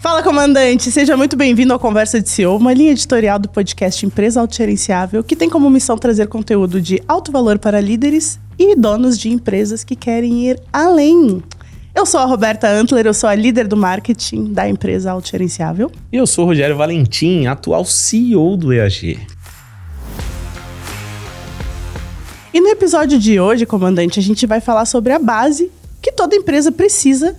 Fala, comandante! Seja muito bem-vindo ao Conversa de CEO, uma linha editorial do podcast Empresa Autogerenciável, que tem como missão trazer conteúdo de alto valor para líderes e donos de empresas que querem ir além. Eu sou a Roberta Antler, eu sou a líder do marketing da empresa Autogerenciável. E eu sou o Rogério Valentim, atual CEO do EAG. E no episódio de hoje, comandante, a gente vai falar sobre a base que toda empresa precisa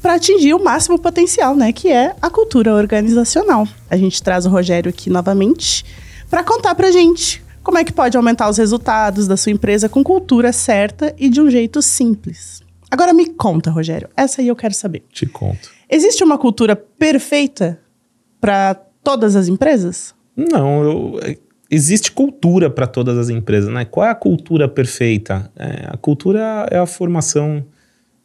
para atingir o máximo potencial, né? Que é a cultura organizacional. A gente traz o Rogério aqui novamente para contar para gente como é que pode aumentar os resultados da sua empresa com cultura certa e de um jeito simples. Agora me conta, Rogério. Essa aí eu quero saber. Te conto. Existe uma cultura perfeita para todas as empresas? Não, eu, é, existe cultura para todas as empresas, né? Qual é a cultura perfeita? É, a cultura é a formação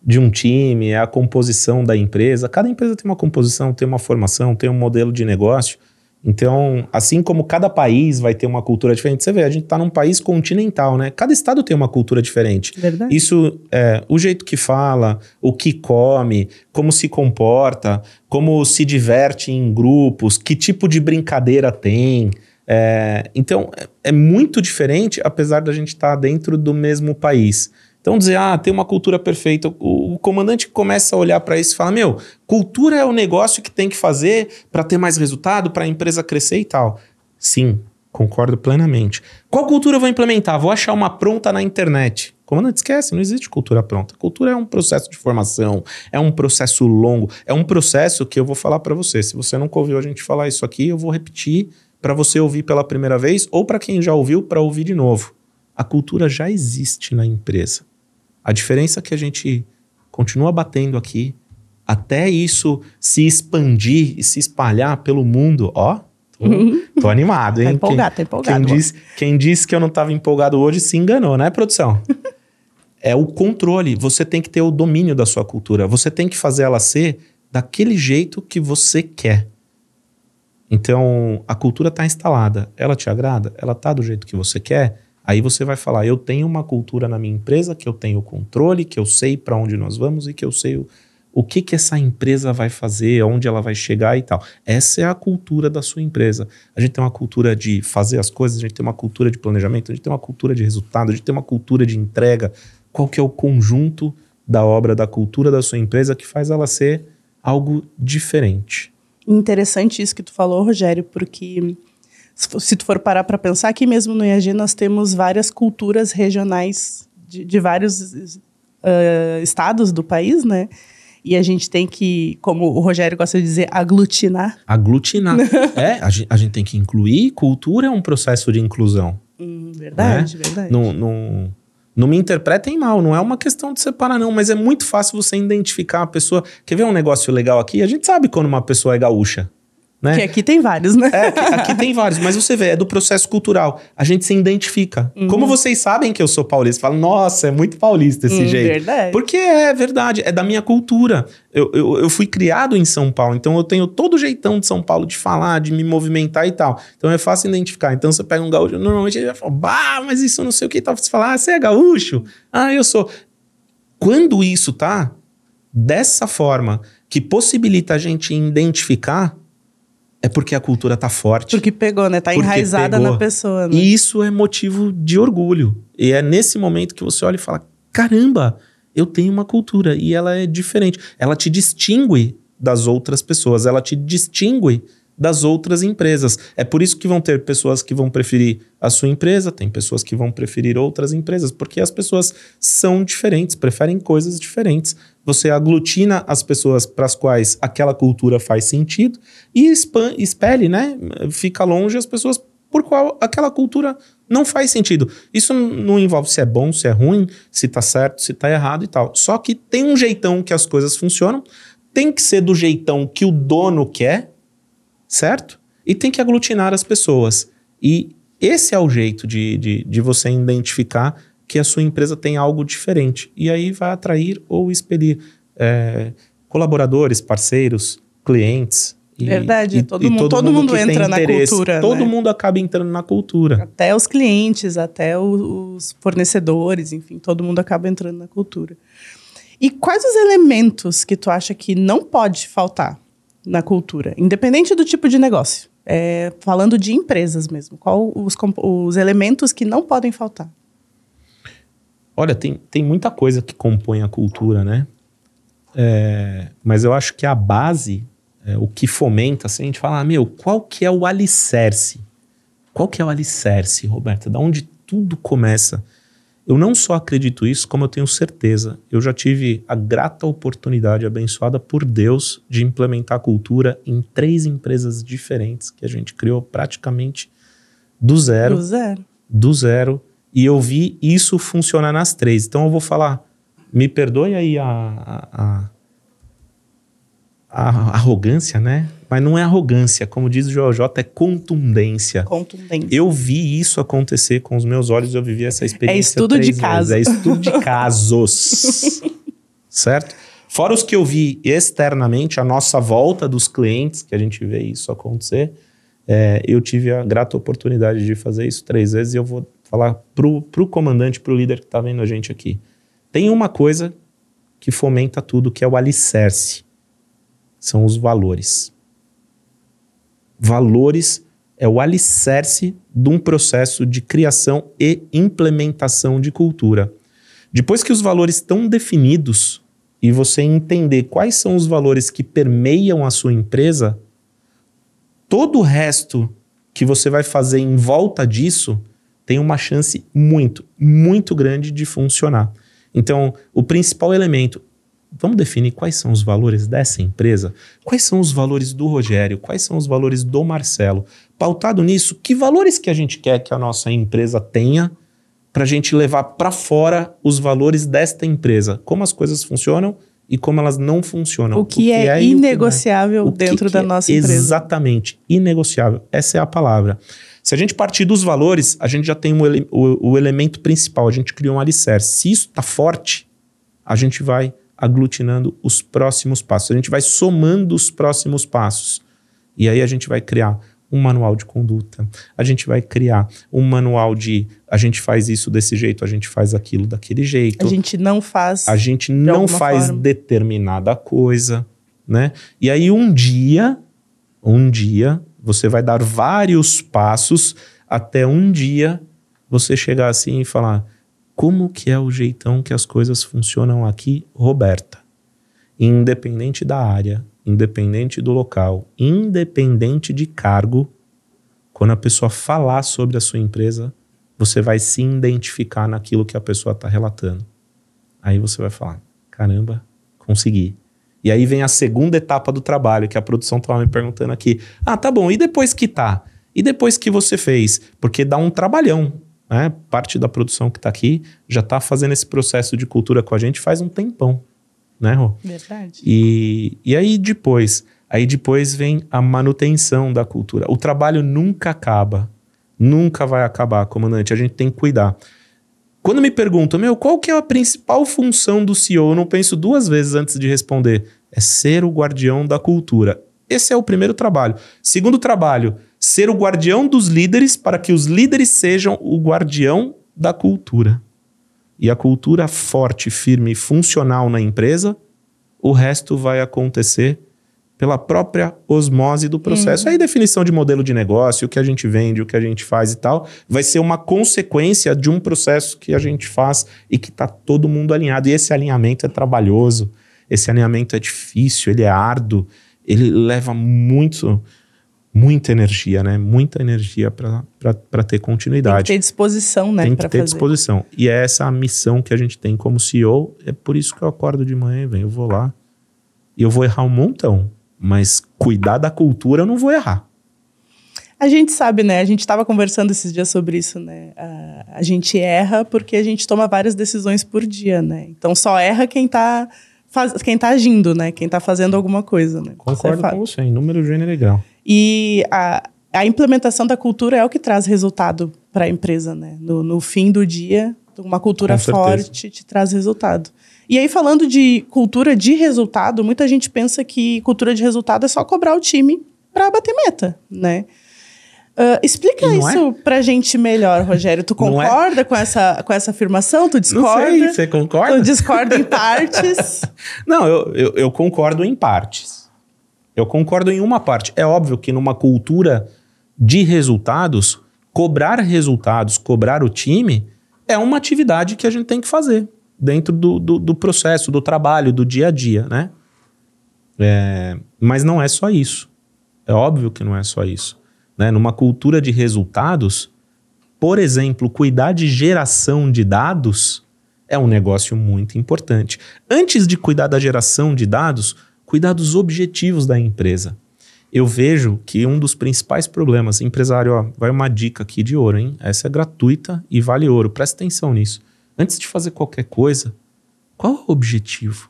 de um time, é a composição da empresa. Cada empresa tem uma composição, tem uma formação, tem um modelo de negócio. Então, assim como cada país vai ter uma cultura diferente, você vê, a gente está num país continental, né? Cada estado tem uma cultura diferente. Verdade. Isso, é, o jeito que fala, o que come, como se comporta, como se diverte em grupos, que tipo de brincadeira tem. É, então, é, é muito diferente, apesar da gente estar tá dentro do mesmo país. Então, dizer, ah, tem uma cultura perfeita. O, o comandante começa a olhar para isso e fala: meu, cultura é o negócio que tem que fazer para ter mais resultado, para a empresa crescer e tal. Sim, concordo plenamente. Qual cultura eu vou implementar? Vou achar uma pronta na internet. Comandante, esquece, não existe cultura pronta. Cultura é um processo de formação, é um processo longo, é um processo que eu vou falar para você. Se você nunca ouviu a gente falar isso aqui, eu vou repetir para você ouvir pela primeira vez ou para quem já ouviu para ouvir de novo. A cultura já existe na empresa. A diferença é que a gente continua batendo aqui até isso se expandir e se espalhar pelo mundo. Ó, tô, tô animado, hein? Tá empolgado, quem, tá empolgado. Quem disse, quem disse que eu não estava empolgado hoje se enganou, né, produção? é o controle. Você tem que ter o domínio da sua cultura. Você tem que fazer ela ser daquele jeito que você quer. Então, a cultura está instalada. Ela te agrada? Ela está do jeito que você quer? Aí você vai falar: eu tenho uma cultura na minha empresa, que eu tenho controle, que eu sei para onde nós vamos e que eu sei o, o que, que essa empresa vai fazer, onde ela vai chegar e tal. Essa é a cultura da sua empresa. A gente tem uma cultura de fazer as coisas, a gente tem uma cultura de planejamento, a gente tem uma cultura de resultado, a gente tem uma cultura de entrega. Qual que é o conjunto da obra, da cultura da sua empresa que faz ela ser algo diferente? Interessante isso que tu falou, Rogério, porque se tu for parar para pensar, aqui mesmo no IAG nós temos várias culturas regionais de, de vários uh, estados do país, né? E a gente tem que, como o Rogério gosta de dizer, aglutinar. Aglutinar. é, a gente, a gente, tem que incluir. Cultura é um processo de inclusão. Hum, verdade, né? verdade. Não, não, não me interpretem mal, não é uma questão de separar, não, mas é muito fácil você identificar a pessoa. Quer ver um negócio legal aqui? A gente sabe quando uma pessoa é gaúcha. Né? Que aqui tem vários, né? É, aqui, tem vários, mas você vê, é do processo cultural. A gente se identifica. Uhum. Como vocês sabem que eu sou paulista, falam, nossa, é muito paulista esse hum, jeito. Verdade. Porque é verdade, é da minha cultura. Eu, eu, eu, fui criado em São Paulo, então eu tenho todo o jeitão de São Paulo de falar, de me movimentar e tal. Então é fácil identificar. Então você pega um gaúcho, normalmente ele vai falar, bah, mas isso não sei o que e tal. Você fala, ah, você é gaúcho? Ah, eu sou. Quando isso tá dessa forma, que possibilita a gente identificar é porque a cultura tá forte. Porque pegou, né? Tá enraizada pegou. na pessoa. Né? E isso é motivo de orgulho. E é nesse momento que você olha e fala: caramba, eu tenho uma cultura e ela é diferente. Ela te distingue das outras pessoas, ela te distingue das outras empresas. É por isso que vão ter pessoas que vão preferir a sua empresa, tem pessoas que vão preferir outras empresas, porque as pessoas são diferentes, preferem coisas diferentes. Você aglutina as pessoas para as quais aquela cultura faz sentido e espelhe, né? Fica longe as pessoas por qual aquela cultura não faz sentido. Isso não envolve se é bom, se é ruim, se tá certo, se tá errado e tal. Só que tem um jeitão que as coisas funcionam, tem que ser do jeitão que o dono quer, certo? E tem que aglutinar as pessoas. E esse é o jeito de, de, de você identificar que a sua empresa tem algo diferente. E aí vai atrair ou expelir é, colaboradores, parceiros, clientes. E, Verdade, e, todo, e mundo, todo, todo mundo, entra na cultura. Todo né? mundo acaba entrando na cultura. Até os clientes, até os fornecedores, enfim, todo mundo acaba entrando na cultura. E quais os elementos que tu acha que não pode faltar na cultura, independente do tipo de negócio? É, falando de empresas mesmo, qual os, os elementos que não podem faltar? Olha, tem, tem muita coisa que compõe a cultura, né? É, mas eu acho que a base, é, o que fomenta, assim, a gente fala, ah, meu, qual que é o alicerce? Qual que é o alicerce, Roberta? Da onde tudo começa? Eu não só acredito isso, como eu tenho certeza. Eu já tive a grata oportunidade, abençoada por Deus, de implementar a cultura em três empresas diferentes que a gente criou praticamente do zero. Do zero. Do zero. E eu vi isso funcionar nas três. Então eu vou falar, me perdoe aí a, a, a, arrogância, né? Mas não é arrogância, como diz o JJ, é contundência. Contundência. Eu vi isso acontecer com os meus olhos, eu vivi essa experiência. É estudo de caso. É estudo de casos. certo? Fora os que eu vi externamente, a nossa volta dos clientes, que a gente vê isso acontecer, é, eu tive a grata oportunidade de fazer isso três vezes e eu vou falar pro, pro comandante, pro líder que está vendo a gente aqui. Tem uma coisa que fomenta tudo, que é o alicerce. São os valores. Valores é o alicerce de um processo de criação e implementação de cultura. Depois que os valores estão definidos e você entender quais são os valores que permeiam a sua empresa, todo o resto que você vai fazer em volta disso tem uma chance muito, muito grande de funcionar. Então, o principal elemento Vamos definir quais são os valores dessa empresa? Quais são os valores do Rogério? Quais são os valores do Marcelo? Pautado nisso, que valores que a gente quer que a nossa empresa tenha para a gente levar para fora os valores desta empresa? Como as coisas funcionam e como elas não funcionam. O que, o que é, é, inegociável que dentro que da nossa é empresa. Exatamente, inegociável. Essa é a palavra. Se a gente partir dos valores, a gente já tem o, ele, o, o elemento principal, a gente criou um alicerce. Se isso está forte, a gente vai aglutinando os próximos passos. A gente vai somando os próximos passos. E aí a gente vai criar um manual de conduta. A gente vai criar um manual de a gente faz isso desse jeito, a gente faz aquilo daquele jeito. A gente não faz. A gente não faz forma. determinada coisa, né? E aí um dia, um dia você vai dar vários passos até um dia você chegar assim e falar: como que é o jeitão que as coisas funcionam aqui, Roberta. Independente da área, independente do local, independente de cargo, quando a pessoa falar sobre a sua empresa, você vai se identificar naquilo que a pessoa está relatando. Aí você vai falar: caramba, consegui. E aí vem a segunda etapa do trabalho, que a produção estava me perguntando aqui. Ah, tá bom, e depois que tá? E depois que você fez? Porque dá um trabalhão né? Parte da produção que está aqui já está fazendo esse processo de cultura com a gente faz um tempão, né, Rô? Verdade. E, e aí depois, aí depois vem a manutenção da cultura. O trabalho nunca acaba, nunca vai acabar, comandante. A gente tem que cuidar. Quando me perguntam, meu, qual que é a principal função do CEO? Eu não penso duas vezes antes de responder. É ser o guardião da cultura. Esse é o primeiro trabalho. Segundo trabalho, ser o guardião dos líderes para que os líderes sejam o guardião da cultura. E a cultura forte, firme e funcional na empresa, o resto vai acontecer pela própria osmose do processo. Uhum. Aí, definição de modelo de negócio, o que a gente vende, o que a gente faz e tal, vai ser uma consequência de um processo que a gente faz e que está todo mundo alinhado. E esse alinhamento é trabalhoso, esse alinhamento é difícil, ele é árduo, ele leva muito muita energia, né? Muita energia para ter continuidade. Tem que ter disposição, né? Tem que ter fazer. disposição. E é essa a missão que a gente tem como CEO. É por isso que eu acordo de manhã e venho, eu vou lá e eu vou errar um montão. Mas cuidar da cultura eu não vou errar. A gente sabe, né? A gente estava conversando esses dias sobre isso, né? A, a gente erra porque a gente toma várias decisões por dia, né? Então só erra quem está faz, quem tá agindo, né? Quem está fazendo alguma coisa, né? Concordo com você, em número, gênero e grau. E a, a implementação da cultura é o que traz resultado para a empresa, né? No, no, fim do dia, uma cultura forte te traz resultado. E aí, falando de cultura de resultado, muita gente pensa que cultura de resultado é só cobrar o time para bater meta, né? Uh, explica isso é? pra gente melhor, Rogério. Tu é? concorda é? com, essa, com essa afirmação? Tu discorda? Não sei, você concorda? Tu discorda em partes? Não, eu, eu, eu concordo em partes. Eu concordo em uma parte. É óbvio que numa cultura de resultados, cobrar resultados, cobrar o time, é uma atividade que a gente tem que fazer dentro do, do, do processo, do trabalho, do dia a dia, né? É, mas não é só isso. É óbvio que não é só isso. Né? Numa cultura de resultados, por exemplo, cuidar de geração de dados é um negócio muito importante. Antes de cuidar da geração de dados, cuidar dos objetivos da empresa. Eu vejo que um dos principais problemas, empresário, ó, vai uma dica aqui de ouro, hein? Essa é gratuita e vale ouro. Presta atenção nisso. Antes de fazer qualquer coisa, qual é o objetivo?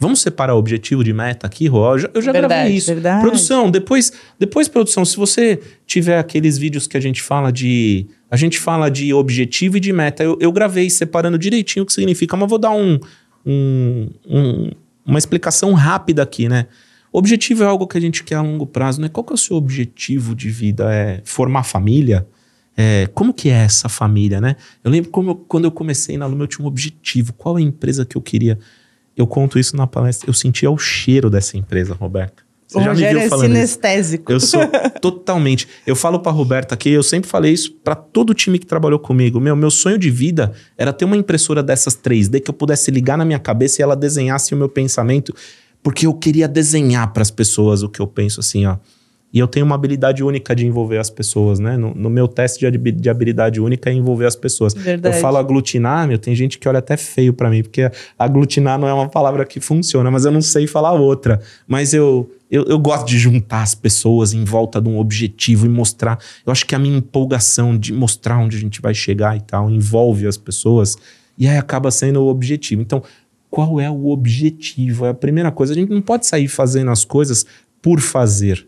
Vamos separar o objetivo de meta aqui, Rô? Eu já, eu já Verdade, gravei isso. verdade. Produção, depois, depois, produção, se você tiver aqueles vídeos que a gente fala de. A gente fala de objetivo e de meta. Eu, eu gravei separando direitinho o que significa, mas vou dar um, um, um- uma explicação rápida aqui, né? Objetivo é algo que a gente quer a longo prazo, né? Qual que é o seu objetivo de vida? É formar família? É, como que é essa família, né? Eu lembro como eu- quando eu comecei na Luma, eu tinha um objetivo. Qual a empresa que eu queria? Eu conto isso na palestra. Eu sentia o cheiro dessa empresa, Roberto. O Rogério é isso. sinestésico. Eu sou totalmente. Eu falo pra Roberta aqui, eu sempre falei isso pra todo time que trabalhou comigo. Meu, meu sonho de vida era ter uma impressora dessas 3D que eu pudesse ligar na minha cabeça e ela desenhasse o meu pensamento, porque eu queria desenhar pras pessoas o que eu penso assim, ó. E eu tenho uma habilidade única de envolver as pessoas, né? No, no meu teste de, habi- de habilidade única é envolver as pessoas. Verdade. Eu falo aglutinar, meu, tem gente que olha até feio pra mim, porque aglutinar não é uma palavra que funciona, mas eu não sei falar outra. Mas eu, eu, eu gosto de juntar as pessoas em volta de um objetivo e mostrar. Eu acho que a minha empolgação de mostrar onde a gente vai chegar e tal envolve as pessoas e aí acaba sendo o objetivo. Então, qual é o objetivo? É a primeira coisa. A gente não pode sair fazendo as coisas por fazer.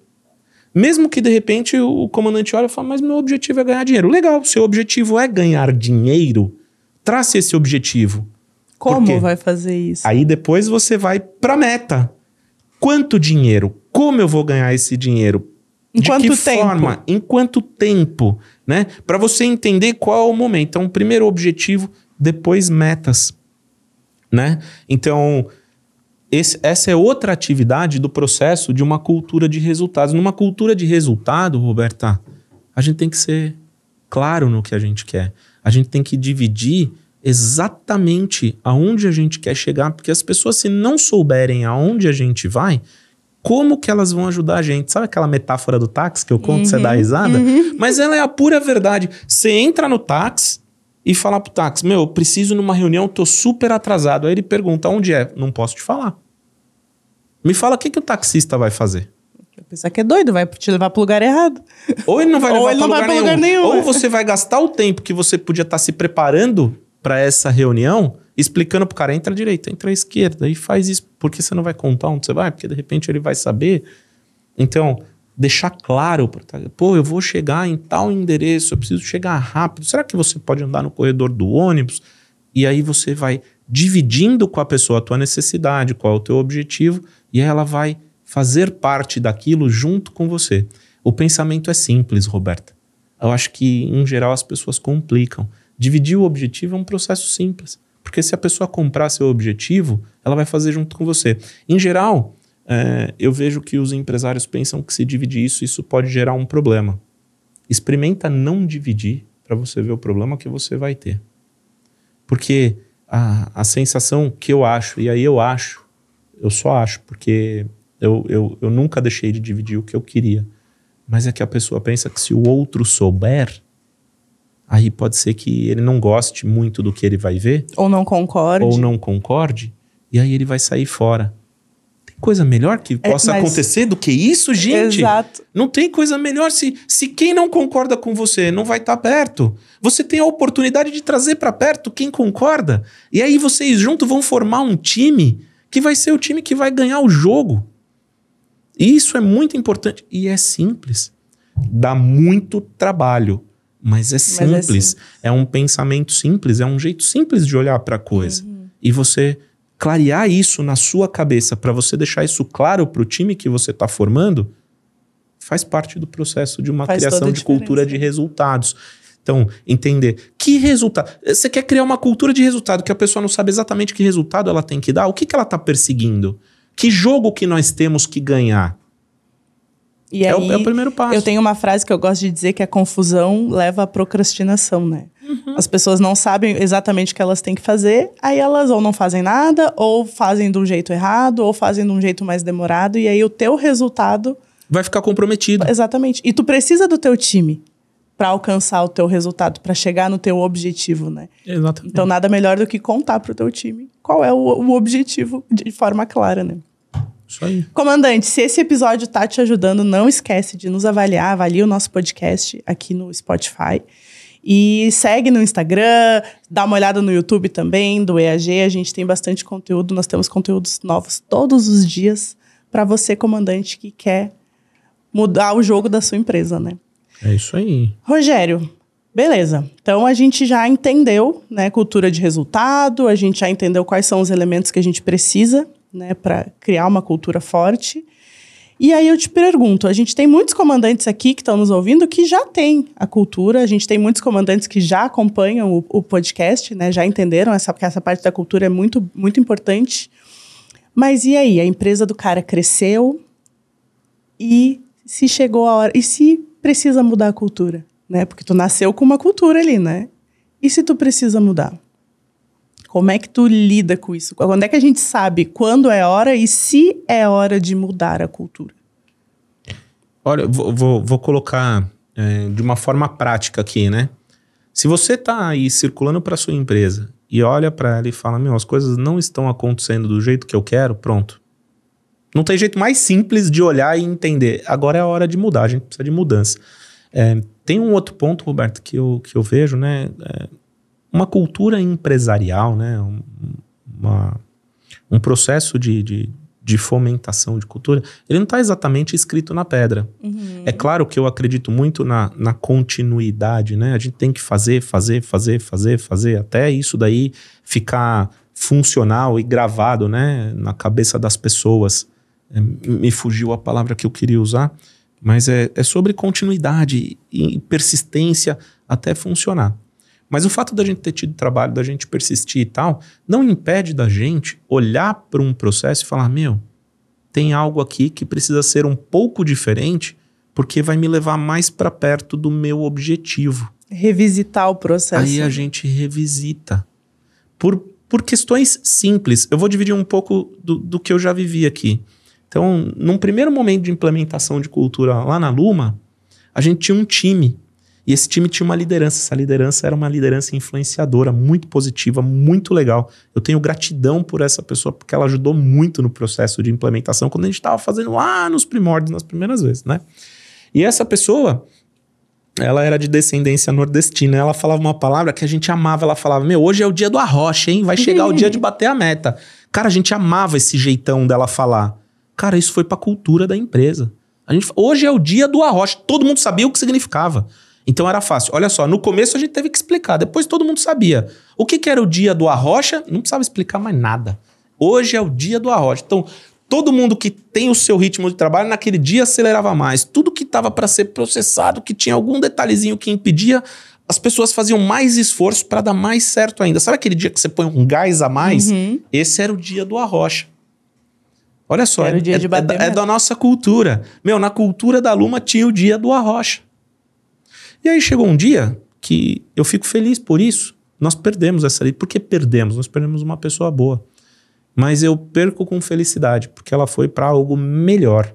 Mesmo que de repente o comandante olha e fala, mas meu objetivo é ganhar dinheiro. Legal, seu objetivo é ganhar dinheiro. Trace esse objetivo. Como vai fazer isso? Aí depois você vai pra meta. Quanto dinheiro? Como eu vou ganhar esse dinheiro? Em De quanto que tempo? forma? Em quanto tempo? Né? Para você entender qual é o momento. Então, primeiro objetivo, depois metas. Né? Então, esse- essa é outra atividade do processo de uma cultura de resultados. Numa cultura de resultado, Roberta, a gente tem que ser claro no que a gente quer. A gente tem que dividir exatamente aonde a gente quer chegar, porque as pessoas, se não souberem aonde a gente vai, como que elas vão ajudar a gente? Sabe aquela metáfora do táxi que eu conto, você dá risada? Mas ela é a pura verdade. Você entra no táxi e fala pro táxi, meu, eu preciso numa reunião, tô super atrasado. Aí ele pergunta, onde é? Não posso te falar. Me fala o que, que o taxista vai fazer. Pensar que é doido, vai te levar pro lugar errado. Ou ele não vai Ou levar ele vai lugar, pra nenhum. lugar nenhum, Ou é. você vai gastar o tempo que você podia estar se preparando para essa reunião, explicando pro cara, entra à direita, entra à esquerda e faz isso. Porque você não vai contar onde você vai, porque de repente ele vai saber. Então, deixar claro, pô, eu vou chegar em tal endereço, eu preciso chegar rápido. Será que você pode andar no corredor do ônibus? E aí você vai dividindo com a pessoa a tua necessidade, qual é o teu objetivo, e ela vai fazer parte daquilo junto com você. O pensamento é simples, Roberta. Eu acho que, em geral, as pessoas complicam. Dividir o objetivo é um processo simples. Porque se a pessoa comprar seu objetivo, ela vai fazer junto com você. Em geral, é, eu vejo que os empresários pensam que se dividir isso, isso pode gerar um problema. Experimenta não dividir para você ver o problema que você vai ter. Porque a, a sensação que eu acho, e aí eu acho, eu só acho, porque eu, eu, eu nunca deixei de dividir o que eu queria. Mas é que a pessoa pensa que se o outro souber, aí pode ser que ele não goste muito do que ele vai ver, Ou não concorde. ou não concorde, e aí ele vai sair fora. Coisa melhor que possa mas- acontecer do que isso, gente? Exato. Não tem coisa melhor se, se quem não concorda com você não vai estar perto. Você tem a oportunidade de trazer para perto quem concorda. E aí vocês juntos vão formar um time que vai ser o time que vai ganhar o jogo. E isso é muito importante e é simples. Dá muito trabalho, mas é é simples. é, um pensamento simples, é um jeito simples de olhar para a coisa. Uhum. E você clarear isso na sua cabeça para você deixar isso claro para o time que você está formando, faz parte do processo de uma Faz criação de cultura de resultados. Então, entender que resultado. Você quer criar uma cultura de resultado que a pessoa não sabe exatamente que resultado ela tem que dar? O que, que ela está perseguindo? Que jogo que nós temos que ganhar? E É, aí, o, é o primeiro passo. eu tenho uma frase que eu gosto de dizer que a confusão leva à procrastinação, né? Uhum. As pessoas não sabem exatamente o que elas têm que fazer, aí elas ou não fazem nada, ou fazem de um jeito errado, ou fazem de um jeito mais demorado, e aí o teu resultado Vai ficar comprometido. Exatamente. E tu precisa do teu time para alcançar o teu resultado, para chegar no teu objetivo, né? Exatamente. Então nada melhor do que contar pro teu time qual é o, o objetivo de forma clara, né? Isso aí. Comandante, se esse episódio tá te ajudando, não esquece de nos avaliar, avalie o nosso podcast aqui no Spotify. E segue no Instagram, dá uma olhada no YouTube também, do EAG. A gente tem bastante conteúdo, nós temos conteúdos novos todos os dias para você, comandante, que quer mudar o jogo da sua empresa, né? É isso aí. Rogério, beleza. Então a gente já entendeu, né, cultura de resultado, a gente já entendeu quais são os elementos que a gente precisa, né, para criar uma cultura forte. E aí eu te pergunto, a gente tem muitos comandantes aqui que estão nos ouvindo que já têm a cultura, a gente tem muitos comandantes que já acompanham o, o podcast, né, já entenderam essa, que essa parte da cultura é muito, muito importante. Mas e aí, a empresa do cara cresceu e se chegou a hora, e se precisa mudar a cultura, né? Porque tu nasceu com uma cultura ali, né? E se tu precisa mudar? Como é que tu lida com isso? Quando é que a gente sabe quando é hora e se é hora de mudar a cultura? Olha, vou, vou, vou colocar é, de uma forma prática aqui, né? Se você tá aí circulando para sua empresa e olha para ela e fala, meu, as coisas não estão acontecendo do jeito que eu quero, pronto. Não tem jeito mais simples de olhar e entender. Agora é a hora de mudar, a gente precisa de mudança. É, tem um outro ponto, Roberto, que eu, que eu vejo, né? É, uma cultura empresarial, né? Um, uma, um processo de, de, de fomentação de cultura, ele não está exatamente escrito na pedra. É claro que eu acredito muito na, na continuidade, né? A gente tem que fazer, fazer, fazer, fazer, fazer, até isso daí ficar funcional e gravado, né? Na cabeça das pessoas. É, me fugiu a palavra que eu queria usar, mas é, é sobre continuidade e persistência até funcionar. Mas o fato da gente ter tido trabalho, da gente persistir e tal, não impede da gente olhar para um processo e falar: meu, tem algo aqui que precisa ser um pouco diferente, porque vai me levar mais para perto do meu objetivo. Revisitar o processo. Aí a gente revisita. Por, por questões simples. Eu vou dividir um pouco do, do que eu já vivi aqui. Então, num primeiro momento de implementação de cultura lá na Luma, a gente tinha um time. E esse time tinha uma liderança. Essa liderança era uma liderança influenciadora, muito positiva, muito legal. Eu tenho gratidão por essa pessoa, porque ela ajudou muito no processo de implementação, quando a gente estava fazendo lá nos primórdios, nas primeiras vezes, né? E essa pessoa, ela era de descendência nordestina. Ela falava uma palavra que a gente amava. Ela falava: Meu, hoje é o dia do arrocha, hein? Vai chegar o dia de bater a meta. Cara, a gente amava esse jeitão dela falar. Cara, isso foi pra cultura da empresa. A gente, hoje é o dia do arrocha. Todo mundo sabia o que significava. Então era fácil. Olha só, no começo a gente teve que explicar, depois todo mundo sabia. O que, que era o dia do arrocha? Não precisava explicar mais nada. Hoje é o dia do arrocha. Então, todo mundo que tem o seu ritmo de trabalho, naquele dia acelerava mais. Tudo que estava para ser processado, que tinha algum detalhezinho que impedia, as pessoas faziam mais esforço para dar mais certo ainda. Sabe aquele dia que você põe um gás a mais? Uhum. Esse era o dia do arrocha. Olha só, Era é, o dia é- de é bater é meta. da nossa cultura. Meu, na cultura da Luma tinha o dia do arrocha. E aí chegou um dia que eu fico feliz por isso. Nós perdemos essa lei. Por que perdemos? Nós perdemos uma pessoa boa. Mas eu perco com felicidade, porque ela foi para algo melhor.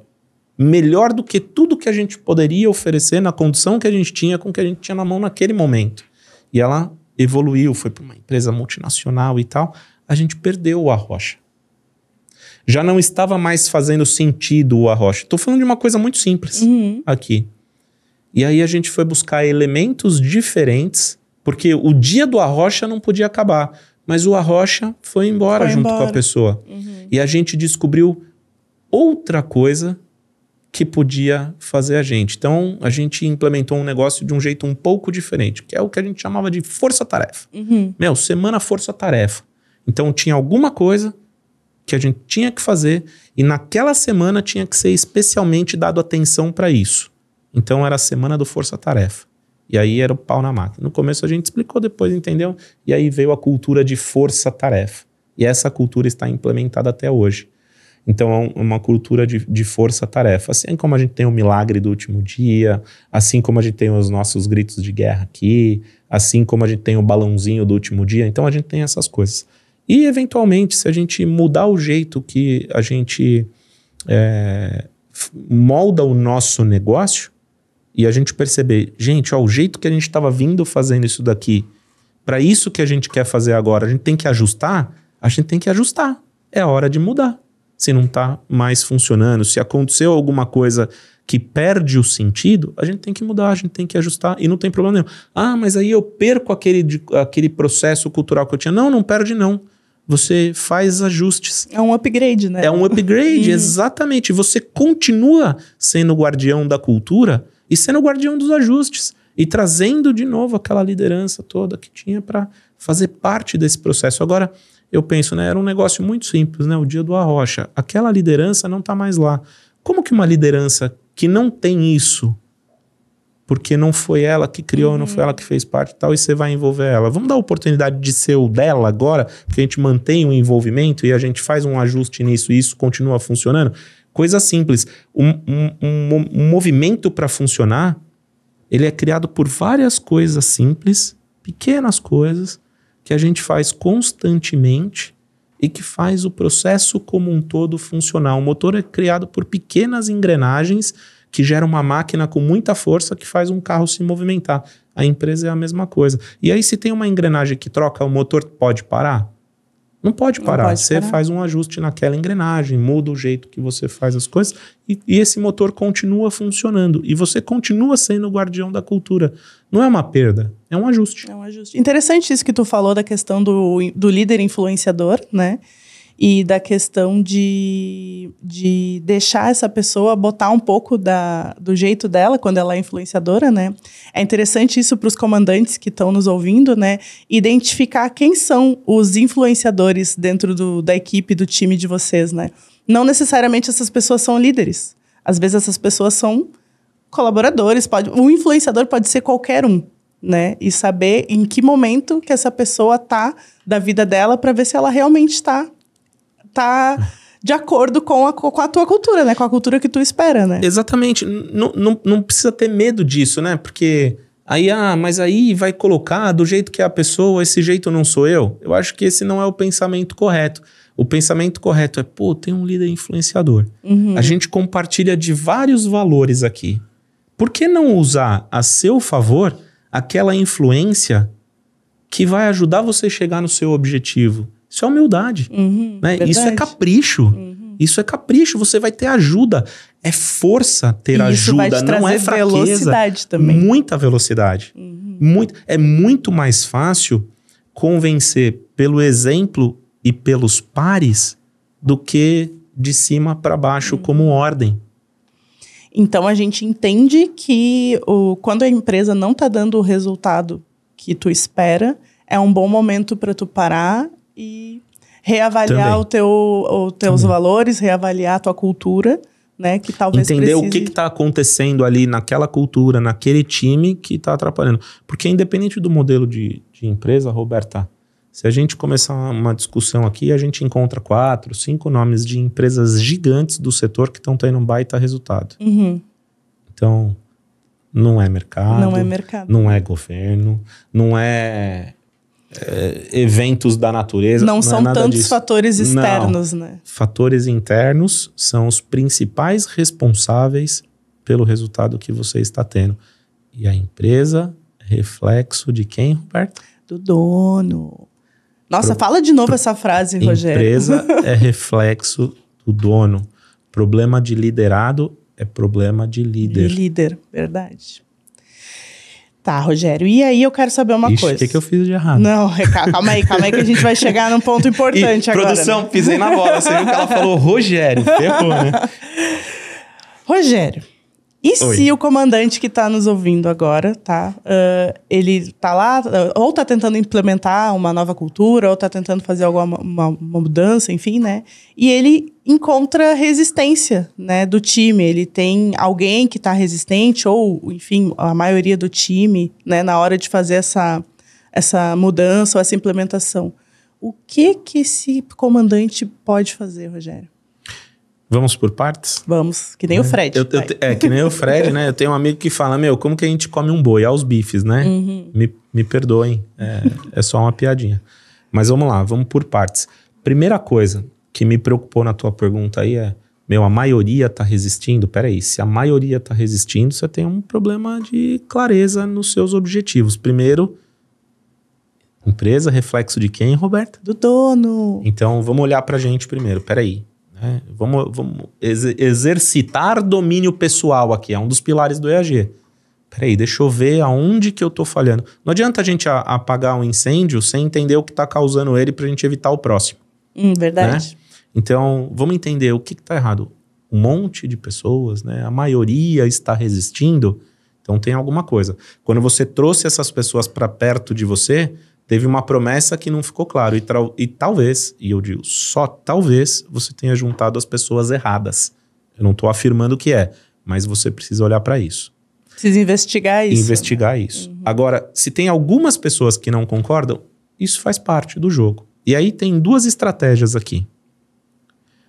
Melhor do que tudo que a gente poderia oferecer na condição que a gente tinha com o que a gente tinha na mão naquele momento. E ela evoluiu, foi para uma empresa multinacional e tal. A gente perdeu o arrocha. Já não estava mais fazendo sentido o arrocha. Estou falando de uma coisa muito simples Uhum. aqui. E aí a gente foi buscar elementos diferentes, porque o dia do arrocha não podia acabar, mas o arrocha foi embora Foi junto embora. com a pessoa. Uhum. E a gente descobriu outra coisa que podia fazer a gente. Então a gente implementou um negócio de um jeito um pouco diferente, que é o que a gente chamava de força-tarefa. Uhum. Meu, semana força-tarefa. Então tinha alguma coisa que a gente tinha que fazer e naquela semana tinha que ser especialmente dado atenção para isso. Então era a semana do força-tarefa. E aí era o pau na máquina. No começo a gente explicou, depois entendeu? E aí veio a cultura de força-tarefa. E essa cultura está implementada até hoje. Então é uma cultura de, de força-tarefa. Assim como a gente tem o milagre do último dia, assim como a gente tem os nossos gritos de guerra aqui, assim como a gente tem o balãozinho do último dia. Então a gente tem essas coisas. E eventualmente, se a gente mudar o jeito que a gente é, molda o nosso negócio e a gente perceber, gente, ó, o jeito que a gente estava vindo fazendo isso daqui, para isso que a gente quer fazer agora, a gente tem que ajustar, a gente tem que ajustar. É hora de mudar. Se não está mais funcionando, se aconteceu alguma coisa que perde o sentido, a gente tem que mudar, a gente tem que ajustar e não tem problema nenhum. Ah, mas aí eu perco aquele, aquele processo cultural que eu tinha. Não, não perde não você faz ajustes. É um upgrade, né? É um upgrade, uhum. exatamente. Você continua sendo guardião da cultura e sendo guardião dos ajustes e trazendo de novo aquela liderança toda que tinha para fazer parte desse processo. Agora, eu penso, né, era um negócio muito simples, né, o dia do arrocha. Aquela liderança não está mais lá. Como que uma liderança que não tem isso porque não foi ela que criou, uhum. não foi ela que fez parte e tal, e você vai envolver ela. Vamos dar a oportunidade de ser o dela agora, porque a gente mantém o envolvimento e a gente faz um ajuste nisso e isso continua funcionando. Coisa simples. Um, um, um, um movimento para funcionar, ele é criado por várias coisas simples, pequenas coisas, que a gente faz constantemente e que faz o processo como um todo funcionar. O motor é criado por pequenas engrenagens que gera uma máquina com muita força que faz um carro se movimentar. A empresa é a mesma coisa. E aí, se tem uma engrenagem que troca, o motor pode parar? Não pode parar. Não pode você parar. faz um ajuste naquela engrenagem, muda o jeito que você faz as coisas e, e, esse motor continua funcionando. E você continua sendo o guardião da cultura. Não é uma perda, é um ajuste. É um ajuste. Interessante isso que tu falou da questão do, do líder influenciador, né? E da questão de, de deixar essa pessoa botar um pouco da, do jeito dela quando ela é influenciadora, né? É interessante isso para os comandantes que estão nos ouvindo, né? Identificar quem são os influenciadores dentro do, da equipe, do time de vocês, né? Não necessariamente essas pessoas são líderes. Às vezes essas pessoas são colaboradores, pode, um influenciador pode ser qualquer um, né? E saber em que momento que essa pessoa tá da vida dela para ver se ela realmente está tá de acordo com a, com a tua cultura, né? Com a cultura que tu espera, né? Exatamente. Não, não, não precisa ter medo disso, né? Porque aí, ah, mas aí vai colocar do jeito que é a pessoa, esse jeito não sou eu. Eu acho que esse não é o pensamento correto. O pensamento correto é, pô, tem um líder influenciador. Uhum. A gente compartilha de vários valores aqui. Por que não usar a seu favor aquela influência que vai ajudar você a chegar no seu objetivo? Isso é humildade. Uhum, né? Isso é capricho. Uhum. Isso é capricho. Você vai ter ajuda. É força ter e ajuda, não é fraqueza. velocidade também. Muita velocidade. Uhum. Muito, é muito mais fácil convencer pelo exemplo e pelos pares do que de cima para baixo como uhum. ordem. Então a gente entende que o, quando a empresa não está dando o resultado que tu espera, é um bom momento para tu parar e reavaliar os teu, teus Também. valores, reavaliar a tua cultura, né? Que talvez Entender precise... o que está acontecendo ali naquela cultura, naquele time que está atrapalhando. Porque independente do modelo de, de empresa, Roberta, se a gente começar uma discussão aqui, a gente encontra quatro, cinco nomes de empresas gigantes do setor que estão tendo um baita resultado. Uhum. Então, não é mercado. Não é mercado. Não é governo. Não é é, eventos da natureza. Não, não é são é tantos disso. fatores externos, não. né? Fatores internos são os principais responsáveis pelo resultado que você está tendo. E a empresa é reflexo de quem, Roberto? Do dono. Nossa, Pro, fala de novo essa frase, Rogério. Empresa é reflexo do dono. Problema de liderado é problema de líder. De líder, verdade. Tá, Rogério. E aí eu quero saber uma Ixi, coisa. O que, que eu fiz de errado? Não, calma aí, calma aí que a gente vai chegar num ponto importante e, agora. Produção, né? pisei na bola. Você viu que ela falou Rogério. Ferrou, né? Rogério, e Oi. se o comandante que está nos ouvindo agora, tá? Uh, ele está lá, ou está tentando implementar uma nova cultura, ou está tentando fazer alguma uma, uma, mudança, enfim, né? E ele encontra resistência, né, do time. Ele tem alguém que está resistente, ou, enfim, a maioria do time, né, na hora de fazer essa, essa mudança ou essa implementação. O que que esse comandante pode fazer, Rogério? Vamos por partes? Vamos, que nem é. o Fred. Eu, eu, é, que nem o Fred, né? Eu tenho um amigo que fala, meu, como que a gente come um boi? Aos bifes, né? Uhum. Me, me perdoem, é, é só uma piadinha. Mas vamos lá, vamos por partes. Primeira coisa que me preocupou na tua pergunta aí é, meu, a maioria tá resistindo? Peraí, se a maioria tá resistindo, você tem um problema de clareza nos seus objetivos. Primeiro, empresa, reflexo de quem, Roberta? Do dono. Então, vamos olhar pra gente primeiro. Peraí, né? Vamos, vamos exercitar domínio pessoal aqui, é um dos pilares do EAG. Peraí, deixa eu ver aonde que eu tô falhando. Não adianta a gente a, apagar um incêndio sem entender o que está causando ele para a gente evitar o próximo. Hum, verdade. Né? Então, vamos entender o que está errado. Um monte de pessoas, né? A maioria está resistindo. Então tem alguma coisa. Quando você trouxe essas pessoas para perto de você, teve uma promessa que não ficou claro. E, e talvez, e eu digo só talvez, você tenha juntado as pessoas erradas. Eu não estou afirmando que é, mas você precisa olhar para isso. Precisa investigar isso. Investigar isso. Uhum. Agora, se tem algumas pessoas que não concordam, isso faz parte do jogo. E aí tem duas estratégias aqui.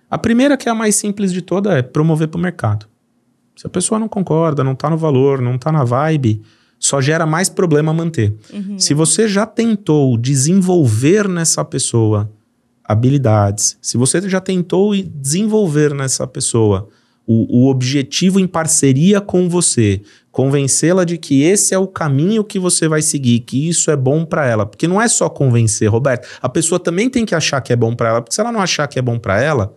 A primeira, que é a mais simples de toda, é promover para o mercado. Se a pessoa não concorda, não está no valor, não está na vibe, só gera mais problema manter. Uhum. Se você já tentou desenvolver nessa pessoa habilidades, se você já tentou desenvolver nessa pessoa o, o objetivo em parceria com você, convencê-la de que esse é o caminho que você vai seguir, que isso é bom para ela, porque não é só convencer, Roberto. A pessoa também tem que achar que é bom para ela, porque se ela não achar que é bom para ela,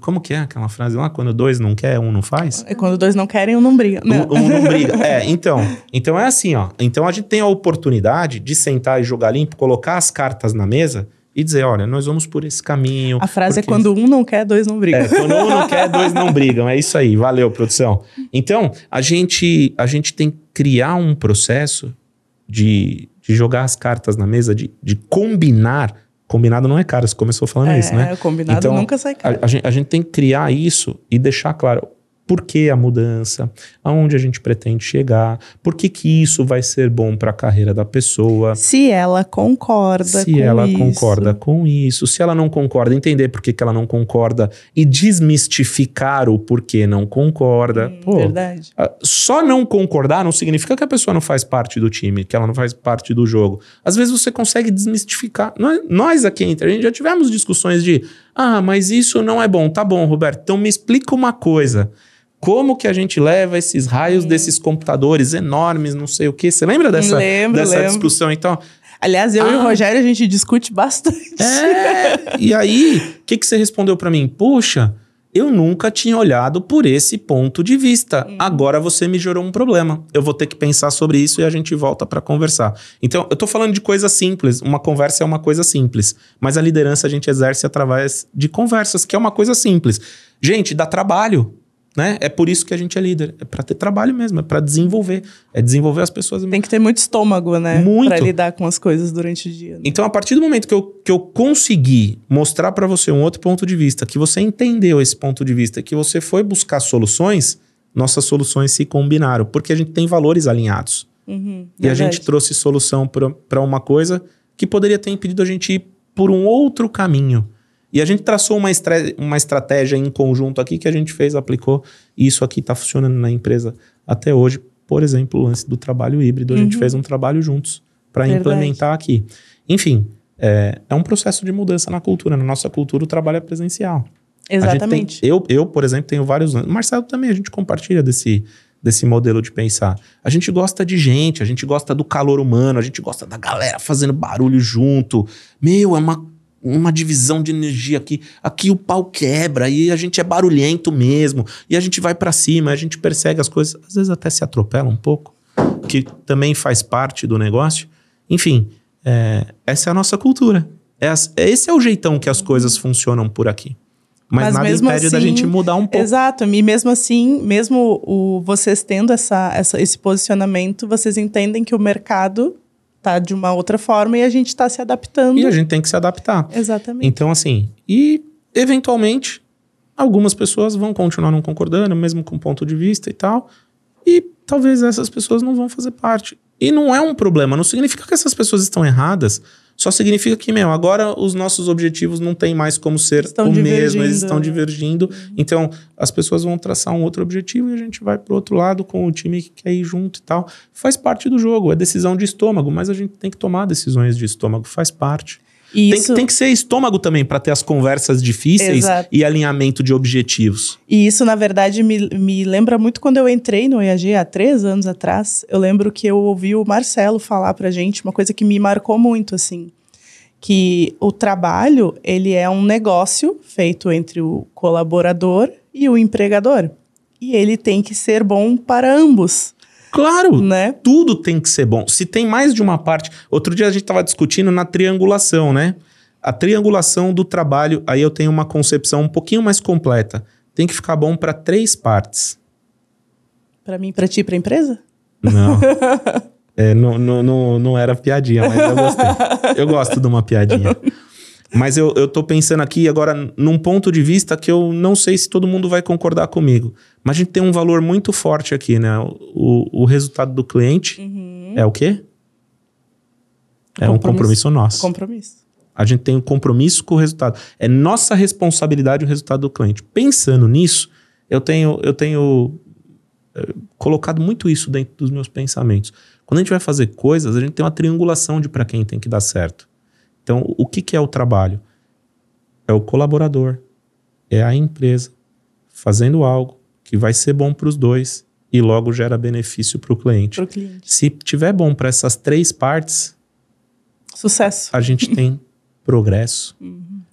como que é aquela frase lá? Quando dois não quer, um não faz? É quando dois não querem, um não briga. Não. Um, um não briga. É, então. Então é assim, ó. Então a gente tem a oportunidade de sentar e jogar limpo, colocar as cartas na mesa e dizer, olha, nós vamos por esse caminho. A frase é quando um não quer, dois não brigam. É, quando um não quer, dois não brigam. É isso aí. Valeu, produção. Então, a gente, a gente tem que criar um processo de, de jogar as cartas na mesa, de, de combinar Combinado não é caro, você começou falando é, isso, né? combinado então, nunca sai caro. A, a, gente, a gente tem que criar isso e deixar claro por que a mudança, aonde a gente pretende chegar, por que, que isso vai ser bom para a carreira da pessoa. Se ela concorda se com ela isso. concorda com isso, se ela não concorda, entender por que, que ela não concorda e desmistificar o porquê não concorda. Hum, Pô, verdade. Só não concordar não significa que a pessoa não faz parte do time, que ela não faz parte do jogo. Às vezes você consegue desmistificar. Nós, aqui entre a gente já tivemos discussões de ah, mas isso não é bom. Tá bom, Roberto, então me explica uma coisa. Como que a gente leva esses raios hum. desses computadores enormes, não sei o quê? Você lembra dessa, lembro, dessa lembro. discussão? Então, Aliás, eu ah, e o ah. Rogério, a gente discute bastante. É, e aí, o que, que você respondeu para mim? Puxa, eu nunca tinha olhado por esse ponto de vista. Hum. Agora você me gerou um problema. Eu vou ter que pensar sobre isso e a gente volta para conversar. Então, eu tô falando de coisa simples. Uma conversa é uma coisa simples. Mas a liderança a gente exerce através de conversas, que é uma coisa simples. Gente, dá trabalho. Né? É por isso que a gente é líder. É para ter trabalho mesmo, é para desenvolver. É desenvolver as pessoas. Tem que ter muito estômago, né? Muito. Para lidar com as coisas durante o dia. Né? Então, a partir do momento que eu, que eu conseguir mostrar para você um outro ponto de vista, que você entendeu esse ponto de vista, que você foi buscar soluções, nossas soluções se combinaram, porque a gente tem valores alinhados. Uhum, e a gente trouxe solução para uma coisa que poderia ter impedido a gente ir por um outro caminho. E a gente traçou uma, uma estratégia em conjunto aqui que a gente fez, aplicou, e isso aqui está funcionando na empresa até hoje. Por exemplo, o lance do trabalho híbrido, a gente uhum. fez um trabalho juntos para implementar aqui. Enfim, é, é, um processo de mudança na cultura. Na nossa cultura, o trabalho é presencial. Exatamente. Tem, eu, eu, por exemplo, tenho vários anos. Marcelo também, a gente compartilha desse, desse modelo de pensar. A gente gosta de gente, a gente gosta do calor humano, a gente gosta da galera fazendo barulho junto. Meu, é uma uma divisão de energia aqui. Aqui o pau quebra e a gente é barulhento mesmo. E a gente vai para cima, a gente persegue as coisas. Às vezes até se atropela um pouco, que também faz parte do negócio. Enfim, é, essa é a nossa cultura. É, esse é o jeitão que as coisas funcionam por aqui. Mas, Mas nada impede assim, da gente mudar um pouco. Exato. E mesmo assim, mesmo o, vocês tendo essa, essa, esse posicionamento, vocês entendem que o mercado tá de uma outra forma e a gente está se adaptando. E a gente tem que se adaptar. Exatamente. Então, assim, e eventualmente algumas pessoas vão continuar não concordando, mesmo com ponto de vista e tal, e talvez essas pessoas não vão fazer parte. E não é um problema, não significa que essas pessoas estão erradas, só significa que, meu, agora os nossos objetivos não têm mais como ser Estão o mesmo, eles estão né? divergindo. Então, as pessoas vão traçar um outro objetivo e a gente vai pro outro lado com o time que quer ir junto e tal. Faz parte do jogo, é decisão de estômago, mas a gente tem que tomar decisões de estômago, faz parte. E Tem, isso, que- tem que ser estômago também para ter as conversas difíceis Exato. e alinhamento de objetivos. E isso, na verdade, me, me lembra muito quando eu entrei no EAG há três anos atrás. Eu lembro que eu ouvi o Marcelo falar pra gente uma coisa que me marcou muito, assim. Que o trabalho, ele é um negócio feito entre o colaborador e o empregador. E ele tem que ser bom para ambos, Claro, né? tudo tem que ser bom. Se tem mais de uma parte. Outro dia a gente estava discutindo na triangulação, né? A triangulação do trabalho, aí eu tenho uma concepção um pouquinho mais completa. Tem que ficar bom para três partes. Pra mim, pra ti, pra empresa? Não. É, não, não, não, não era piadinha, mas eu gostei. Eu gosto de uma piadinha. Mas eu, eu tô pensando aqui agora num ponto de vista que eu não sei se todo mundo vai concordar comigo. Mas a gente tem um valor muito forte aqui, né? O, o resultado do cliente é o quê? É um Compromisso. compromisso nosso. Compromisso. A gente tem um compromisso com o resultado. É nossa responsabilidade o resultado do cliente. Pensando nisso, eu tenho, eu tenho eh, colocado muito isso dentro dos meus pensamentos. Quando a gente vai fazer coisas, a gente tem uma triangulação de para quem tem que dar certo. Então, o que, que é o trabalho? É o colaborador, é a empresa fazendo algo que vai ser bom para os dois e logo gera benefício para o cliente. Cliente. Se tiver bom para essas três partes, Sucesso. a gente tem progresso,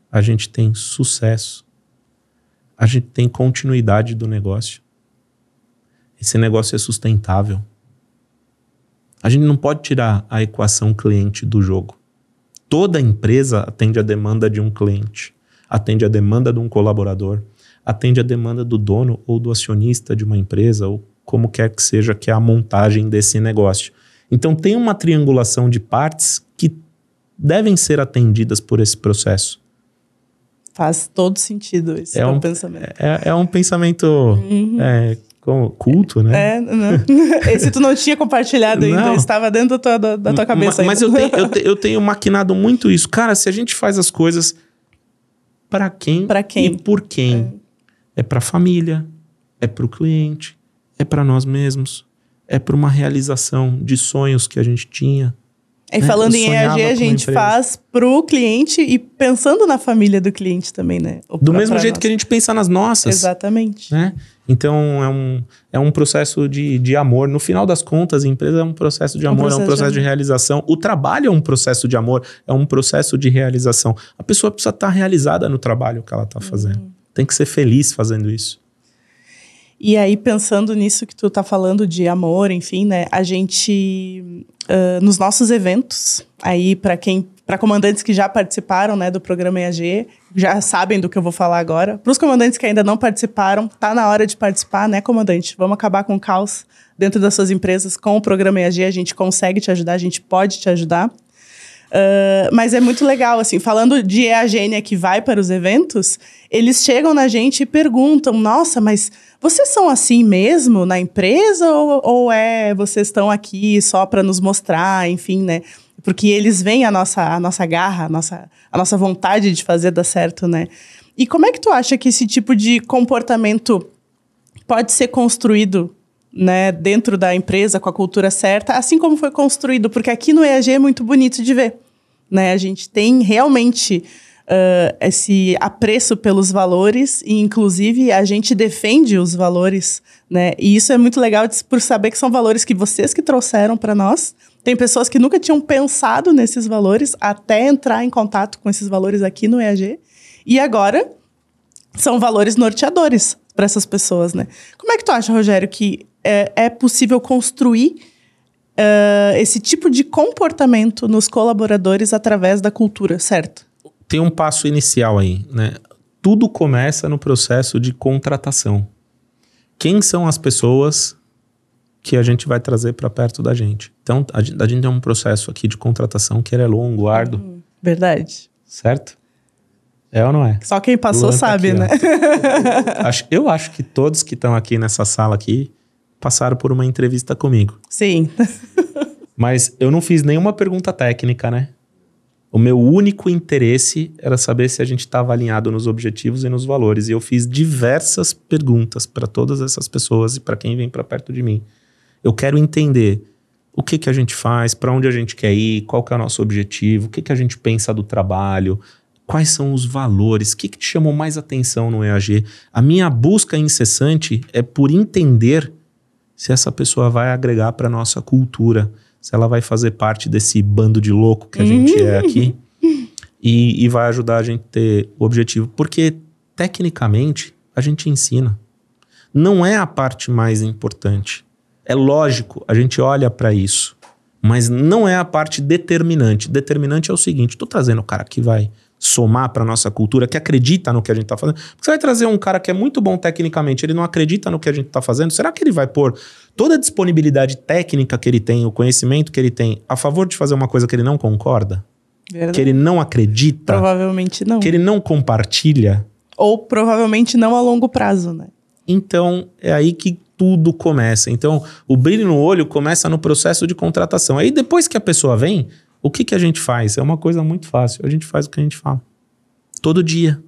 a gente tem sucesso, a gente tem continuidade do negócio. Esse negócio é sustentável. A gente não pode tirar a equação cliente do jogo. Toda empresa atende a demanda de um cliente, atende a demanda de um colaborador, atende a demanda do dono ou do acionista de uma empresa, ou como quer que seja que é a montagem desse negócio. Então tem uma triangulação de partes que devem ser atendidas por esse processo. Faz todo sentido esse É um- pensamento. É, é um pensamento é, como culto, né? É, não. Esse tu não tinha compartilhado ainda, Não. estava dentro da tua, da, tua cabeça Ma- Mas ainda. eu tenho, eu, te- eu tenho maquinado muito isso. Cara, se a gente faz as coisas para quem, Pra quem? e por quem? É, para a família, é para o cliente, é para nós mesmos, é para uma realização de sonhos que a gente tinha. E né? falando Eu em EAG, a gente faz pro cliente e pensando na família do cliente também, né? Do mesmo jeito nós. que a gente pensa nas nossas. Exatamente. né? Então é um, é um processo de, de amor. No final das contas, a empresa é um processo de Um amor, é um processo de processo de, amor. realização. O trabalho é um processo de amor, é um processo de realização. A pessoa precisa estar realizada no trabalho que ela está fazendo. Uhum. Tem que ser feliz fazendo isso. E aí, pensando nisso que tu tá falando de amor, enfim, né? A gente, ah, nos nossos eventos, aí para quem, para comandantes que já participaram, né, do programa EAG, já sabem do que eu vou falar agora. Para os comandantes que ainda não participaram, tá na hora de participar, né, comandante? Vamos acabar com o caos dentro das suas empresas com o programa EAG. A gente consegue te ajudar, a gente pode te ajudar. Ah, mas é muito legal, assim, falando de EAGênia que vai para os eventos, eles chegam na gente e perguntam: nossa, mas vocês são assim mesmo na empresa ou, ou é vocês estão aqui só para nos mostrar, enfim, né? Porque eles veem a nossa, a nossa garra, a nossa, a nossa vontade de fazer dar certo, né? E como é que tu acha que esse tipo de comportamento pode ser construído né, dentro da empresa com a cultura certa, assim como foi construído, porque aqui no EAG é muito bonito de ver. Né? A gente tem realmente ah, esse apreço pelos valores e, inclusive, a gente defende os valores. Né? E isso é muito legal por saber que são valores que vocês que trouxeram para nós. Tem pessoas que nunca tinham pensado nesses valores até entrar em contato com esses valores aqui no EAG. E agora são valores norteadores para essas pessoas, né? Como é que tu acha, Rogério, que é, é possível construir eh, esse tipo de comportamento nos colaboradores através da cultura, certo? Tem um passo inicial aí, né? Tudo começa no processo de contratação. Quem são as pessoas que a gente vai trazer para perto da gente? Então, a gente, a gente tem um processo aqui de contratação que ele é longo, árduo, Verdade. certo? É ou não é? Só quem passou Luan tá sabe, aqui, né? Acho- eu acho que todos que estão aqui nessa sala aqui passaram por uma entrevista comigo. Sim. Mas eu não fiz nenhuma pergunta técnica, né? O meu único interesse era saber se a gente estava alinhado nos objetivos e nos valores. E eu fiz diversas perguntas para todas essas pessoas e para quem vem para perto de mim. Eu quero entender o que, que a gente faz, para onde a gente quer ir, qual que é o nosso objetivo, o que, que a gente pensa do trabalho, quais são os valores, o que, que te chamou mais atenção no EAG. A minha busca incessante é por entender se essa pessoa vai agregar para nossa cultura se ela vai fazer parte desse bando de louco que a gente é aqui e, e vai ajudar a gente a ter o objetivo. Porque, tecnicamente, a gente ensina. Não é a parte mais importante. É lógico, a gente olha para isso, mas não é a parte determinante. Determinante é o seguinte: tô trazendo o cara que vai somar para nossa cultura, que acredita no que a gente está fazendo. Porque você vai trazer um cara que é muito bom tecnicamente, ele não acredita no que a gente está fazendo. Será que ele vai pôr toda a disponibilidade técnica que ele tem, o conhecimento que ele tem, a favor de fazer uma coisa que ele não concorda? Verdade. Que ele não acredita? Provavelmente não. Que ele não compartilha? Ou provavelmente não a longo prazo, né? Então, é aí que tudo começa. Então, o brilho no olho começa no processo de contratação. Aí, depois que a pessoa vem, o que, que a gente faz? É uma coisa muito fácil. A gente faz o que a gente fala. Todo dia.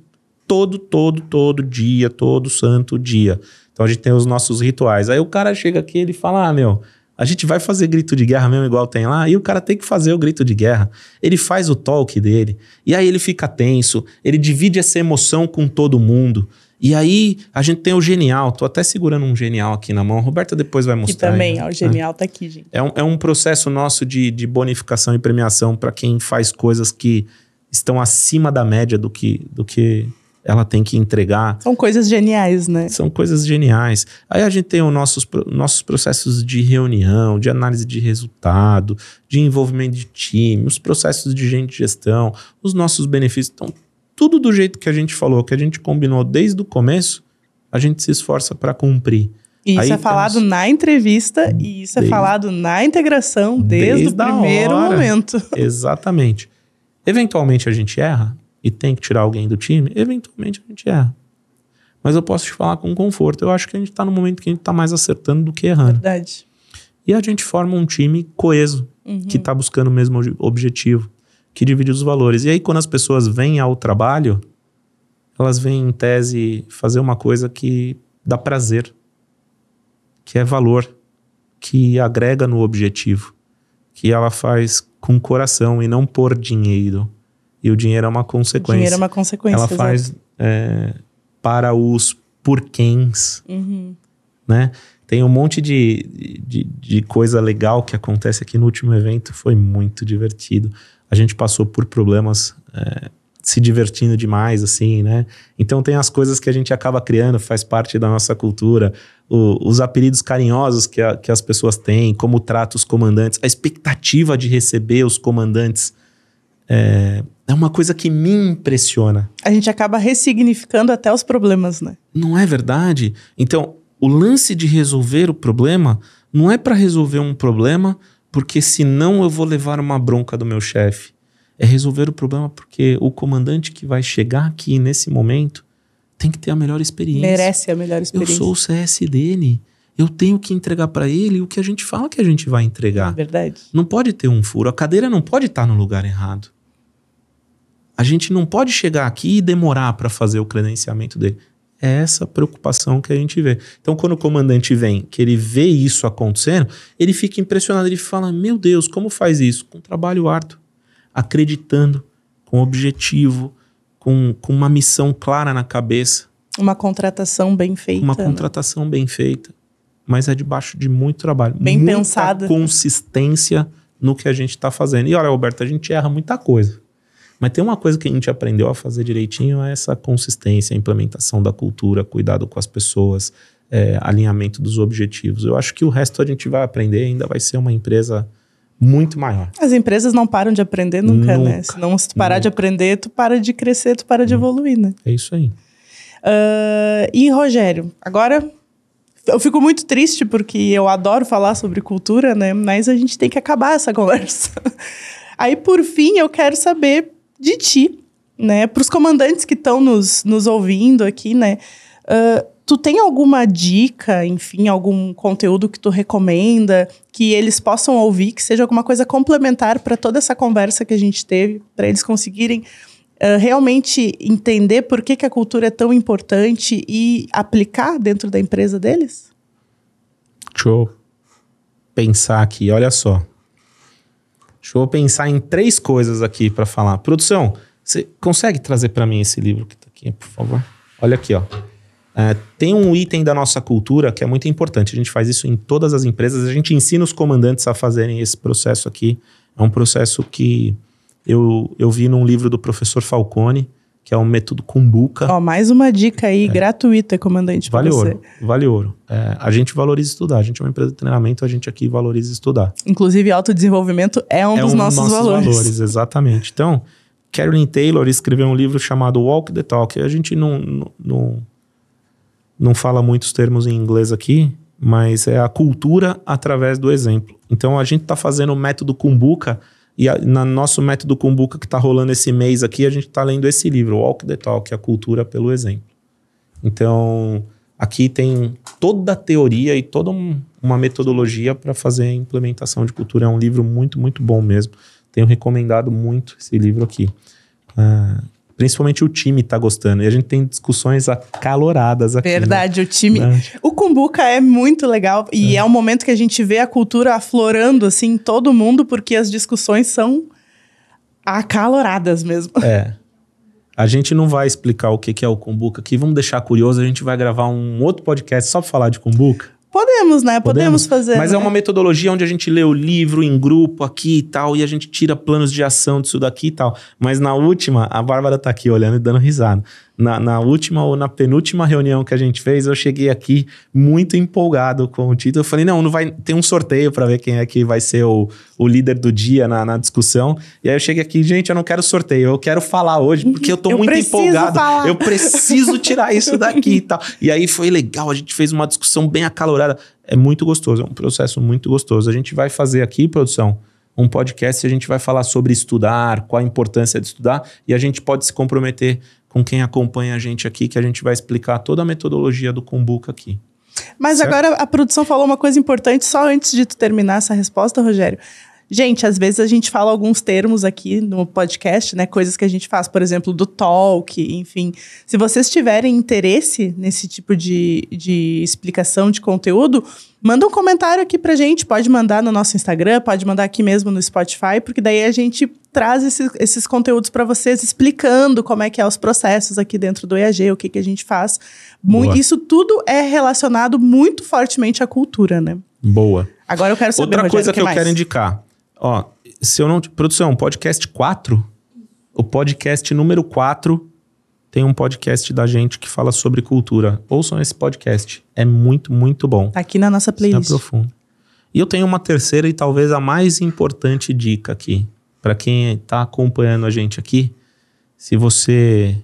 Todo, todo, todo dia, todo santo dia. Então a gente tem os nossos rituais. Aí o cara chega aqui ele fala: Ah, meu, a gente vai fazer grito de guerra mesmo, igual tem lá, e o cara tem que fazer o grito de guerra. Ele faz o talk dele, e aí ele fica tenso, ele divide essa emoção com todo mundo. E aí a gente tem o genial, tô até segurando um genial aqui na mão. A Roberta depois vai mostrar. E também, aí, ó, o genial é. tá aqui, gente. É um, é um processo nosso de, de bonificação e premiação para quem faz coisas que estão acima da média do que, do que ela tem que entregar. São coisas geniais, né? São coisas geniais. Aí a gente tem os nossos, nossos processos de reunião, de análise de resultado, de envolvimento de time, os processos de gente de gestão, os nossos benefícios. Então, tudo do jeito que a gente falou, que a gente combinou desde o começo, a gente se esforça para cumprir. E isso é falado na entrevista e isso é desde... é falado na integração desde, desde o primeiro momento. Exatamente. Eventualmente a gente erra e tem que tirar alguém do time, eventualmente a gente erra. Mas eu posso te falar com conforto. Eu acho que a gente está no momento que a gente está mais acertando do que errando. Verdade. E a gente forma um time coeso, uhum. que está buscando o mesmo objetivo que divide os valores. E aí, quando as pessoas vêm ao trabalho, elas vêm, em tese, fazer uma coisa que dá prazer, que é valor, que agrega no objetivo, que ela faz com coração e não por dinheiro. E o dinheiro é uma consequência. O dinheiro é uma consequência. Ela faz é, para os porquês, uhum. né? Tem um monte de, de, de coisa legal que acontece aqui no último evento, foi muito divertido a gente passou por problemas é, se divertindo demais, assim, né? Então tem as coisas que a gente acaba criando, faz parte da nossa cultura, o, os apelidos carinhosos que, a, que as pessoas têm, como trata os comandantes, a expectativa de receber os comandantes. É, é uma coisa que me impressiona. A gente acaba ressignificando até os problemas, né? Não é verdade? Então, o lance de resolver o problema não é para resolver um problema porque senão eu vou levar uma bronca do meu chefe. É resolver o problema porque o comandante que vai chegar aqui nesse momento tem que ter a melhor experiência. Merece a melhor experiência. Eu sou o CS dele. Eu tenho que entregar para ele o que a gente fala que a gente vai entregar. É verdade. Não pode ter um furo. A cadeira não pode estar no lugar errado. A gente não pode chegar aqui e demorar para fazer o credenciamento dele. É essa preocupação que a gente vê. Então, quando o comandante vem, que ele vê isso acontecendo, ele fica impressionado. Ele fala: Meu Deus, como faz isso? Com trabalho árduo, acreditando, com objetivo, com, com uma missão clara na cabeça. Uma contratação bem feita. Uma né? contratação bem feita. Mas é debaixo de muito trabalho. Bem muita pensada. consistência no que a gente está fazendo. E olha, Roberto, a gente erra muita coisa. Mas tem uma coisa que a gente aprendeu a fazer direitinho, é essa consistência, a implementação da cultura, cuidado com as pessoas, é, alinhamento dos objetivos. Eu acho que o resto a gente vai aprender, ainda vai ser uma empresa muito maior. As empresas não param de aprender nunca, né? nunca né? Senão, se tu parar nunca. de aprender, tu para de crescer, tu para de evoluir, né? É isso aí. Uh, e, Rogério, agora eu fico muito triste porque eu adoro falar sobre cultura, né? Mas a gente tem que acabar essa conversa. Aí, por fim, eu quero saber de ti, né? Para os comandantes que estão nos, nos ouvindo aqui, né? Uh, Tu tem alguma dica, enfim, algum conteúdo que tu recomenda que eles possam ouvir, que seja alguma coisa complementar para toda essa conversa que a gente teve, para eles conseguirem uh, realmente entender por que, que a cultura é tão importante e aplicar dentro da empresa deles? Eu pensar aqui, olha só. Deixa eu pensar em três coisas aqui para falar. Produção, você consegue trazer para mim esse livro que está aqui, por favor? Olha aqui, ó. É, tem um item da nossa cultura que é muito importante. A gente faz isso em todas as empresas. A gente ensina os comandantes a fazerem esse processo aqui. É um processo que eu, eu vi num livro do professor Falcone, que é o método Kumbuka. Ó, mais uma dica aí, é. gratuita, comandante, vale você. ouro, vale ouro. É, a gente valoriza estudar. A gente é uma empresa de treinamento, a gente aqui valoriza estudar. Inclusive, autodesenvolvimento é um é dos um nossos, nossos valores. valores. Exatamente. Então, Carolyn Taylor escreveu um livro chamado Walk the Talk. A gente não, não, não não fala muitos termos em inglês aqui, mas é a cultura através do exemplo. Então a gente está fazendo o método Kumbuka e no nosso método Kumbuka que está rolando esse mês aqui, a gente está lendo esse livro, Walk the Talk, a cultura pelo exemplo. Então aqui tem toda a teoria e toda um, uma metodologia para fazer a implementação de cultura. É um livro muito, muito bom mesmo. Tenho recomendado muito esse livro aqui. Uh, Principalmente o time tá gostando. E a gente tem discussões acaloradas aqui. Né? Verdade, né? o time. O Kumbuka é muito legal. E é. é um momento que a gente vê a cultura aflorando, assim, em todo mundo, porque as discussões são acaloradas mesmo. É. A gente não vai explicar o que é o Kumbuka aqui. Vamos deixar curioso. A gente vai gravar um outro podcast só para falar de Kumbuka. Podemos, né? Podemos, Podemos fazer. Mas é né? é uma metodologia onde a gente lê o livro em grupo aqui e tal, e a gente tira planos de ação disso daqui e tal. Mas na última, a Bárbara tá aqui olhando e dando risada na, na, última ou na penúltima reunião que a gente fez, eu cheguei aqui muito empolgado com o título. Eu falei, não, não vai ter um sorteio para ver quem é que vai ser o, o líder do dia na, na, discussão. E aí eu cheguei aqui, gente, eu não quero sorteio, eu quero falar hoje, porque eu tô eu muito empolgado. Falar. Eu preciso tirar isso daqui e tal. E aí foi legal, a gente fez uma discussão bem acalorada. É muito gostoso, é um processo muito gostoso. A gente vai fazer aqui, produção, um podcast e a gente vai falar sobre estudar, qual a importância de estudar, e a gente pode se comprometer com quem acompanha a gente aqui, que a gente vai explicar toda a metodologia do Kumbuka aqui. Mas certo? agora a produção falou uma coisa importante, só antes de tu terminar essa resposta, Rogério. Gente, às vezes a gente fala alguns termos aqui no podcast, né? Coisas que a gente faz, por exemplo, do talk, enfim. Se vocês tiverem interesse nesse tipo de, de explicação de conteúdo, manda um comentário aqui pra gente. Pode mandar no nosso Instagram, pode mandar aqui mesmo no Spotify, porque daí a gente traz esses, esses conteúdos para vocês, explicando como é que é os processos aqui dentro do EAG, o que, que a gente faz. Muito, isso tudo é relacionado muito fortemente à cultura, né? Boa. Agora eu quero saber, Outra Rogério, coisa que, que eu mais? quero indicar. Ó, se eu não... Produção, podcast 4. O podcast número 4 tem um podcast da gente que fala sobre cultura. Ouçam esse podcast. É muito, muito bom. Tá aqui na nossa playlist. É profundo. E eu tenho uma terceira e talvez a mais importante dica aqui. Para quem está acompanhando a gente aqui, se você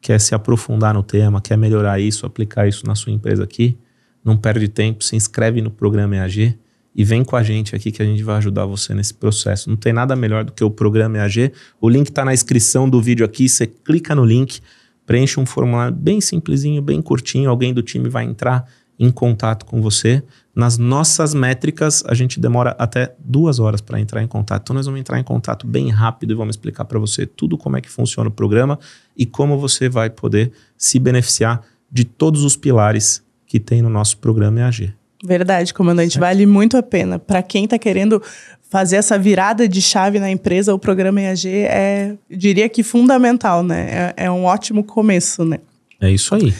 quer se aprofundar no tema, quer melhorar isso, aplicar isso na sua empresa aqui, não perde tempo, se inscreve no programa EAG e vem com a gente aqui que a gente vai ajudar você nesse processo. Não tem nada melhor do que o programa EAG. O link está na descrição do vídeo aqui, você clica no link, preenche um formulário bem simplesinho, bem curtinho, alguém do time vai entrar em contato com você. Nas nossas métricas, a gente demora até duas horas para entrar em contato. Então, nós vamos entrar em contato bem rápido e vamos explicar para você tudo como é que funciona o programa e como você vai poder se beneficiar de todos os pilares que tem no nosso programa EAG. Verdade, comandante. Vale muito a pena. Para quem está querendo fazer essa virada de chave na empresa, o programa EAG é, diria que fundamental, né? É, é um ótimo começo, né? É isso aí.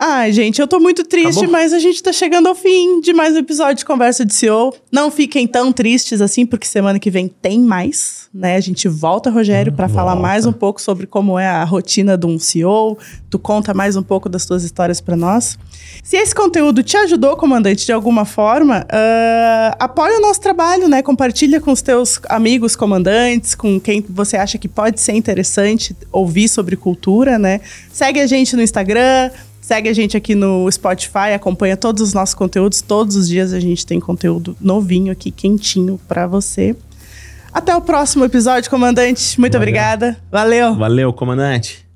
Ai, gente, eu tô muito triste, Acabou? mas a gente tá chegando ao fim de mais um episódio de Conversa de CEO. Não fiquem tão tristes assim, porque semana que vem tem mais, né? A gente volta, Rogério, para falar mais um pouco sobre como é a rotina de um CEO. Tu conta mais um pouco das tuas histórias para nós. Se esse conteúdo te ajudou, comandante, de alguma forma, uh, apoie o nosso trabalho, né? Compartilha com os teus amigos comandantes, com quem você acha que pode ser interessante ouvir sobre cultura, né? Segue a gente no Instagram, Segue a gente aqui no Spotify, acompanha todos os nossos conteúdos. Todos os dias a gente tem conteúdo novinho aqui, quentinho para você. Até o próximo episódio, comandante. Muito Valeu. obrigada. Valeu. Valeu, comandante.